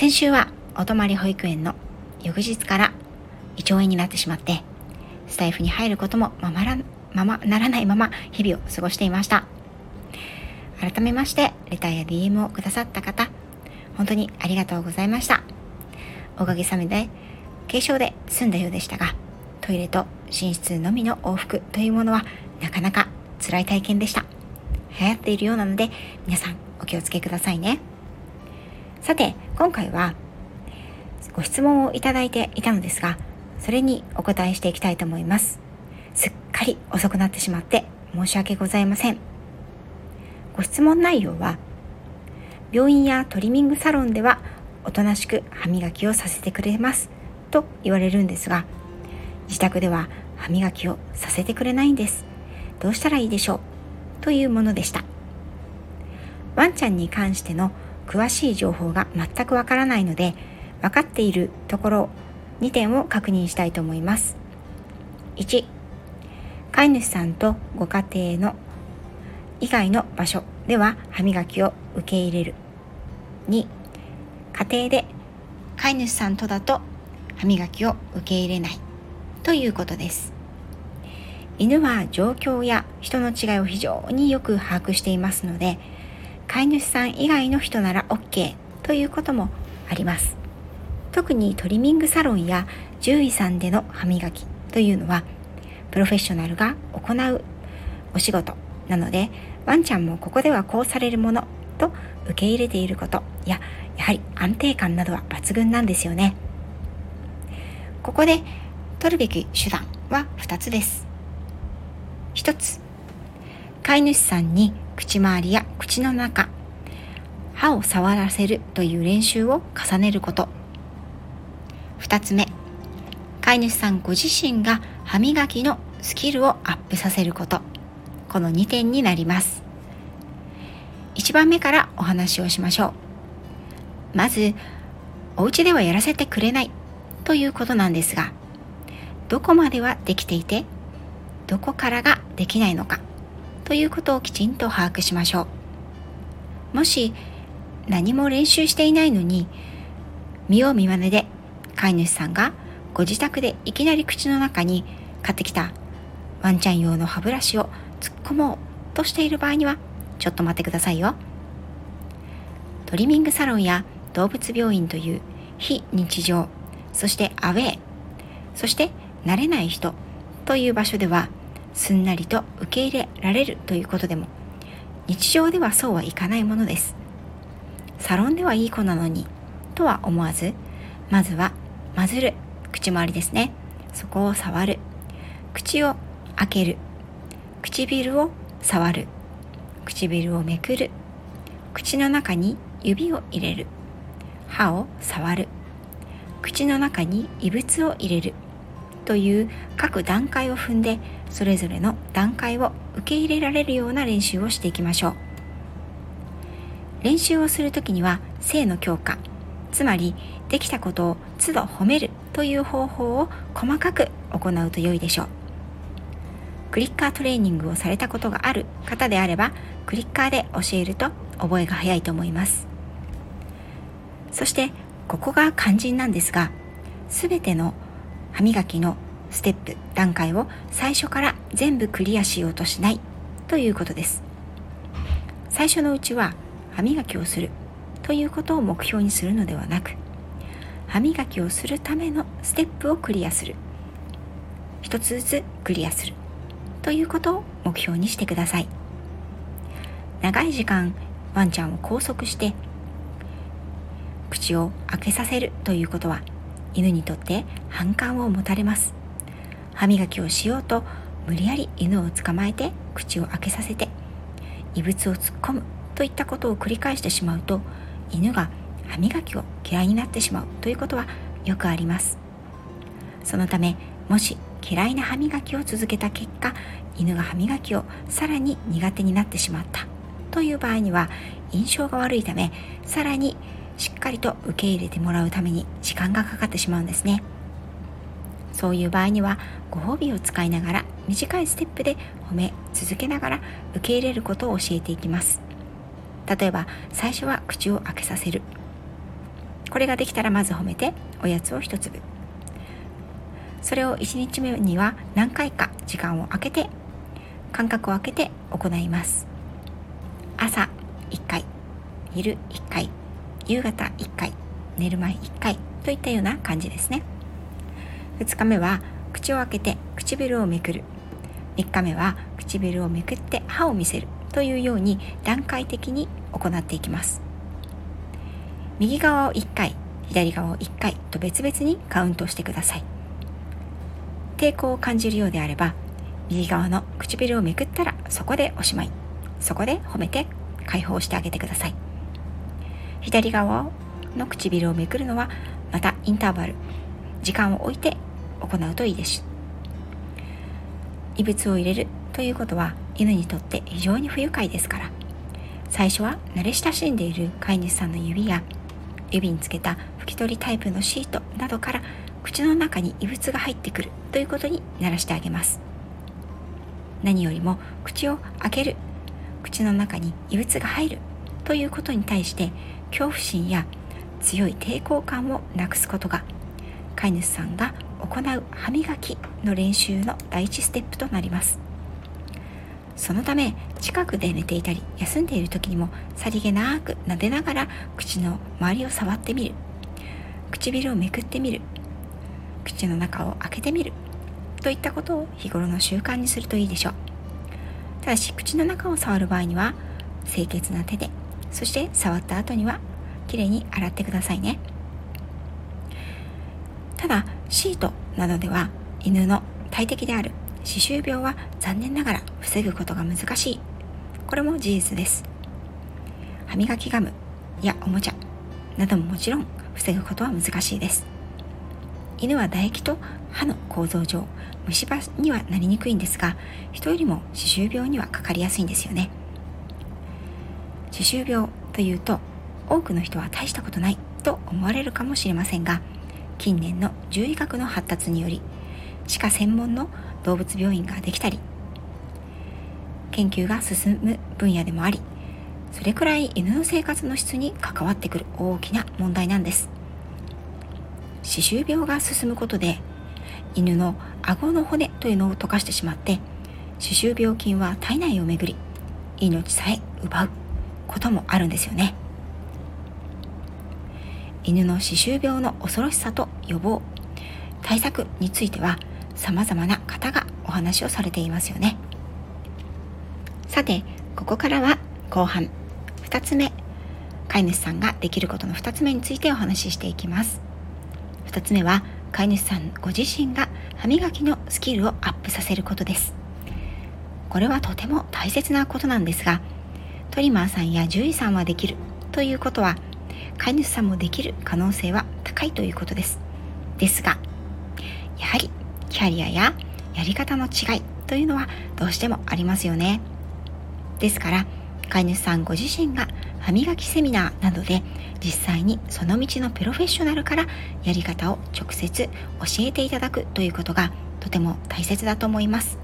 先週はお泊まり保育園の翌日から胃腸炎になってしまってスタイフに入ることもままらままならないまま日々を過ごしていました。改めましてレターや DM をくださった方本当にありがとうございました。おかげさまで軽症で済んだようでしたがトイレと寝室のみの往復というものはなかなか辛い体験でした。流行っているようなので皆さんお気をつけくださいね。さて今回はご質問をいただいていたのですがそれにお答えしていきたいと思います。すっかり遅くなってしまって申し訳ございません。ご質問内容は病院やトリミングサロンではおとなしく歯磨きをさせてくれますと言われるんですが自宅では歯磨きをさせてくれないんです。どうしたらいいでしょう？というものでした。ワンちゃんに関しての詳しい情報が全くわからないので分かっているところ2点を確認したいと思います。1飼い主さんとご家庭の以外の場所では歯磨きを受け入れる。2家庭で飼い主さんとだと歯磨きを受け入れない。ということです。犬は状況や人の違いを非常によく把握していますので飼い主さん以外の人なら OK ということもあります。特にトリミングサロンや獣医さんでの歯磨きというのはプロフェッショナルが行うお仕事なのでワンちゃんもここではこうされるものと受け入れていることややはり安定感などは抜群なんですよね。ここで取るべき手段は2つです。1つ飼い主さんに口周りや口の中歯を触らせるという練習を重ねること。2つ目飼い主さんご自身が歯磨きのスキルをアップさせること。この2点になります。1番目からお話をしましょう。まずお家ではやらせてくれないということなんですがどこまではできていてどこからができないのか。ということをきちんと把握しましょう。もし何も練習していないのに見よう見まねで飼い主さんがご自宅でいきなり口の中に買ってきたワンちゃん用の歯ブラシを突っ込もうとしている場合にはちょっと待ってくださいよ。トリミングサロンや動物病院という非日常そしてアウェーそして慣れない人という場所ではすんなりと受け入れられるということでも日常ではそうはいかないものです。サロンではいい子なのにとは思わずまずは混ぜる口周りですね。そこを触る。口を開ける。唇を触る。唇をめくる。口の中に指を入れる。歯を触る。口の中に異物を入れる。という各段階を踏んでそれぞれの段階を受け入れられるような練習をしていきましょう。練習をする時には性の強化つまりできたことを都度褒めるという方法を細かく行うと良いでしょう。クリッカートレーニングをされたことがある方であればクリッカーで教えると覚えが早いと思います。そしてここが肝心なんですが全ての歯磨きのステップ段階を最初から全部クリアしようとしないということです。最初のうちは歯磨きをするということを目標にするのではなく歯磨きをするためのステップをクリアする。一つずつクリアするということを目標にしてください。長い時間ワンちゃんを拘束して口を開けさせるということは犬にとって反感を持たれます。歯磨きをしようと無理やり犬を捕まえて口を開けさせて異物を突っ込むといったことを繰り返してしまうと犬が歯磨きを嫌いになってしまうということはよくあります。そのためもし嫌いな歯磨きを続けた結果犬が歯磨きをさらに苦手になってしまったという場合には印象が悪いためさらにしっかりと受け入れてもらうために時間がかかってしまうんですね。そういう場合にはご褒美を使いながら短いステップで褒め続けながら受け入れることを教えていきます。例えば最初は口を開けさせる。これができたらまず褒めておやつを1粒それを1日目には何回か時間を空けて間隔を空けて行います。朝1回昼1回夕方1回寝る前1回といったような感じですね。2日目は口を開けて唇をめくる。3日目は唇をめくって歯を見せるというように段階的に行っていきます。右側を1回左側を1回と別々にカウントしてください。抵抗を感じるようであれば右側の唇をめくったらそこでおしまい。そこで褒めて解放してあげてください。左側の唇をめくるのはまたインターバル。時間を置いて行うといいです。異物を入れるということは犬にとって非常に不愉快ですから。最初は慣れ親しんでいる飼い主さんの指や指につけた拭き取りタイプのシートなどから口の中に異物が入ってくるということに慣らしてあげます。何よりも口を開ける。口の中に異物が入るということに対して恐怖心や強い抵抗感をなくすことが飼い主さんが行う歯磨きの練習の第一ステップとなります。そのため近くで寝ていたり休んでいる時にもさりげなく撫でながら口の周りを触ってみる。唇をめくってみる。口の中を開けてみる。といったことを日頃の習慣にするといいでしょう。ただし口の中を触る場合には清潔な手でそして触った後にはきれいに洗ってくださいね。ただシートなどでは犬の大敵である歯周病は残念ながら防ぐことが難しい。これも事実です。歯磨きガムやおもちゃなどももちろん防ぐことは難しいです。犬は唾液と歯の構造上虫歯にはなりにくいんですが人よりも歯周病にはかかりやすいんですよね。歯周病というと多くの人は大したことないと思われるかもしれませんが近年の獣医学の発達により歯科専門の動物病院ができたり研究が進む分野でもありそれくらい犬の生活の質に関わってくる大きな問題なんです。歯周病が進むことで犬の顎の骨というのを溶かしてしまって歯周病菌は体内を巡り命さえ奪うこともあるんですよね。犬の歯周病の恐ろしさと予防。対策については様々な方がお話をされていますよね。さてここからは後半。2つ目。飼い主さんができることの2つ目についてお話ししていきます。2つ目は飼い主さんご自身が歯磨きのスキルをアップさせることです。これはとても大切なことなんですがトリマーさんや獣医さんはできるということは飼い主さんもできる可能性は高いということです。ですがやはりキャリアややり方の違いというのはどうしてもありますよね。ですから飼い主さんご自身が歯磨きセミナーなどで実際にその道のプロフェッショナルからやり方を直接教えていただくということがとても大切だと思います。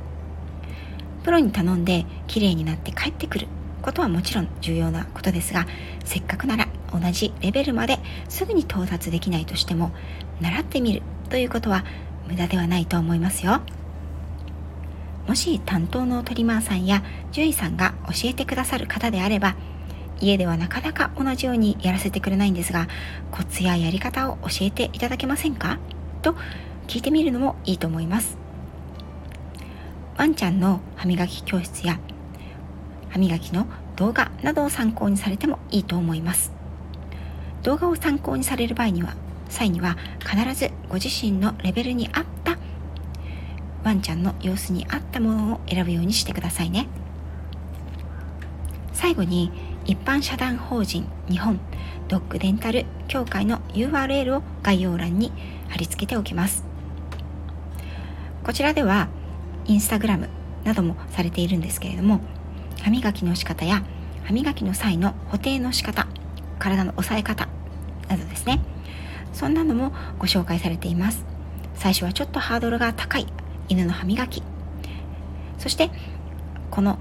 プロに頼んで綺麗になって帰ってくることはもちろん重要なことですがせっかくなら同じレベルまですぐに到達できないとしても習ってみるということは無駄ではないと思いますよ。もし担当のトリマーさんや獣医さんが教えてくださる方であれば家ではなかなか同じようにやらせてくれないんですがコツややり方を教えていただけませんか？と聞いてみるのもいいと思います。ワンちゃんの歯磨き教室や歯磨きの動画などを参考にされてもいいと思います。動画を参考にされる場合には際には必ずご自身のレベルに合ったワンちゃんの様子に合ったものを選ぶようにしてくださいね。最後に一般社団法人日本ドッグデンタル協会の URL を概要欄に貼り付けておきます。こちらではインスタグラムなどもされているんですけれども歯磨きの仕方や歯磨きの際の補定の仕方体の押さえ方などですね。そんなのもご紹介されています。最初はちょっとハードルが高い。犬の歯磨き。そしてこの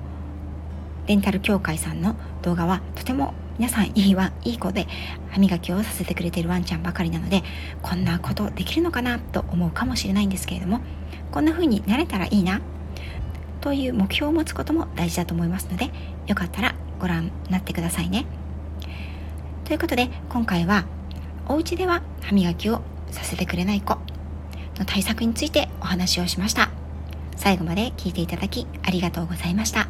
デンタル協会さんの動画はとても皆さんいいわいい子で歯磨きをさせてくれているワンちゃんばかりなのでこんなことできるのかなと思うかもしれないんですけれどもこんな風になれたらいいなという目標を持つことも大事だと思いますのでよかったらご覧になってくださいね。ということで今回はお家では歯磨きをさせてくれない子の対策についてお話をしました。最後まで聞いていただきありがとうございました。